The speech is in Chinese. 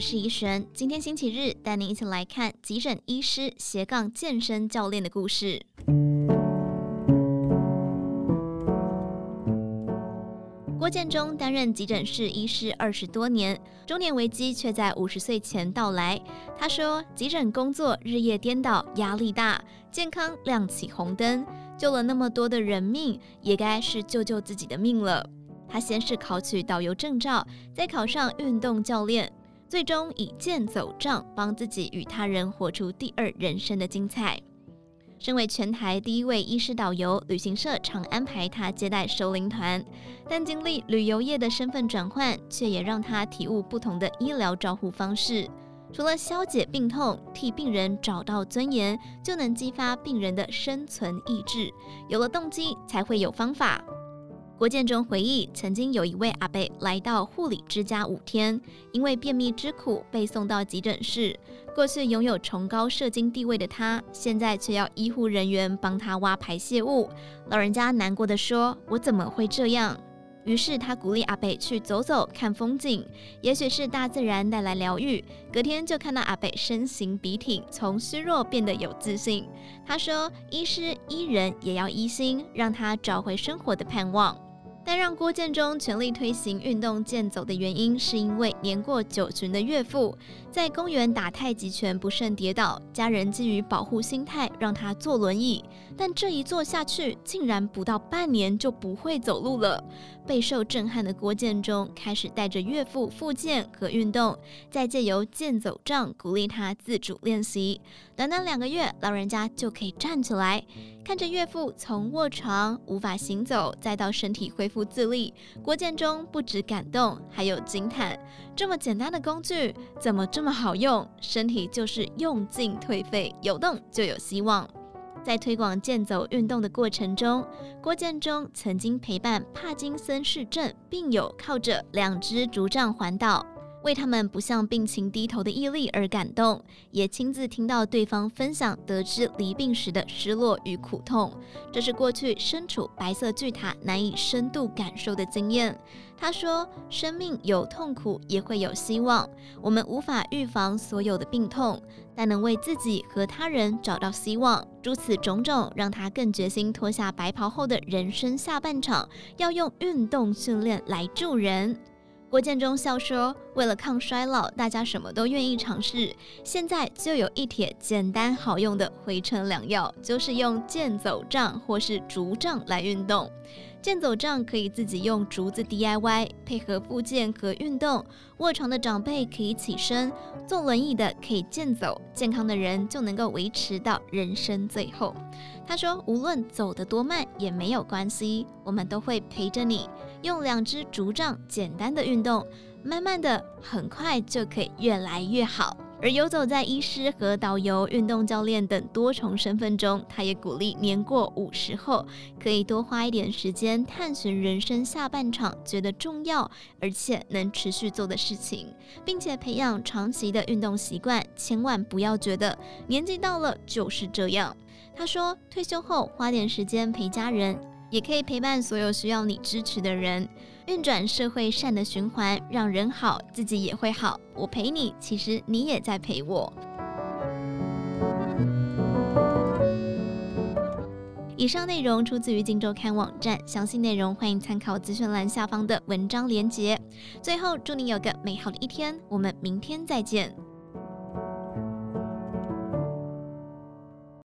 是怡璇。今天星期日，带您一起来看急诊医师斜杠健身教练的故事。郭建中担任急诊室医师二十多年，中年危机却在五十岁前到来。他说：“急诊工作日夜颠倒，压力大，健康亮起红灯，救了那么多的人命，也该是救救自己的命了。”他先是考取导游证照，再考上运动教练，最终以剑走杖帮自己与他人活出第二人生的精彩。身为全台第一位医师导游，旅行社常安排他接待熟龄团，但经历旅游业的身份转换，却也让他体悟不同的医疗照护方式。除了消解病痛，替病人找到尊严，就能激发病人的生存意志。有了动机，才会有方法。郭建中回忆，曾经有一位阿伯来到护理之家五天，因为便秘之苦被送到急诊室。过去拥有崇高社经地位的他，现在却要医护人员帮他挖排泄物。老人家难过地说：“我怎么会这样？”于是他鼓励阿伯去走走，看风景，也许是大自然带来疗愈。隔天就看到阿伯身形笔挺，从虚弱变得有自信。他说：“医师医人也要医心，让他找回生活的盼望。”但让郭建中全力推行运动健走的原因，是因为年过九旬的岳父在公园打太极拳不慎跌倒，家人基于保护心态让他坐轮椅，但这一坐下去，竟然不到半年就不会走路了。备受震撼的郭建中开始带着岳父复健和运动，再借由健走杖鼓励他自主练习。短短两个月，老人家就可以站起来。看着岳父从卧床无法行走，再到身体恢复不自立，郭建中不止感动，还有惊叹：这么简单的工具，怎么这么好用？身体就是用进退废，有动就有希望。在推广健走运动的过程中，郭建中曾经陪伴帕金森氏症病友，靠着两只竹杖环岛。为他们不向病情低头的毅力而感动，也亲自听到对方分享得知离病时的失落与苦痛，这是过去身处白色巨塔难以深度感受的经验。他说：“生命有痛苦，也会有希望。我们无法预防所有的病痛，但能为自己和他人找到希望。诸此种种，让他更决心脱下白袍后的人生下半场，要用运动训练来助人。”郭建中笑说：“为了抗衰老，大家什么都愿意尝试。现在就有一帖简单好用的回春良药，就是用健走杖或是竹杖来运动。健走杖可以自己用竹子 DIY，配合复健和运动。卧床的长辈可以起身，坐轮椅的可以健走，健康的人就能够维持到人生最后。”他说：“无论走得多慢也没有关系，我们都会陪着你。”用两只竹杖简单的运动，慢慢的，很快就可以越来越好。而游走在医师和导游、运动教练等多重身份中，他也鼓励年过五十后可以多花一点时间探寻人生下半场觉得重要而且能持续做的事情，并且培养长期的运动习惯。千万不要觉得年纪到了就是这样。他说，退休后花点时间陪家人。也可以陪伴所有需要你支持的人，运转社会善的循环，让人好，自己也会好。我陪你，其实你也在陪我。以上内容出自于《镜周刊》网站，详细内容欢迎参考资讯栏下方的文章连结。最后，祝你有个美好的一天，我们明天再见。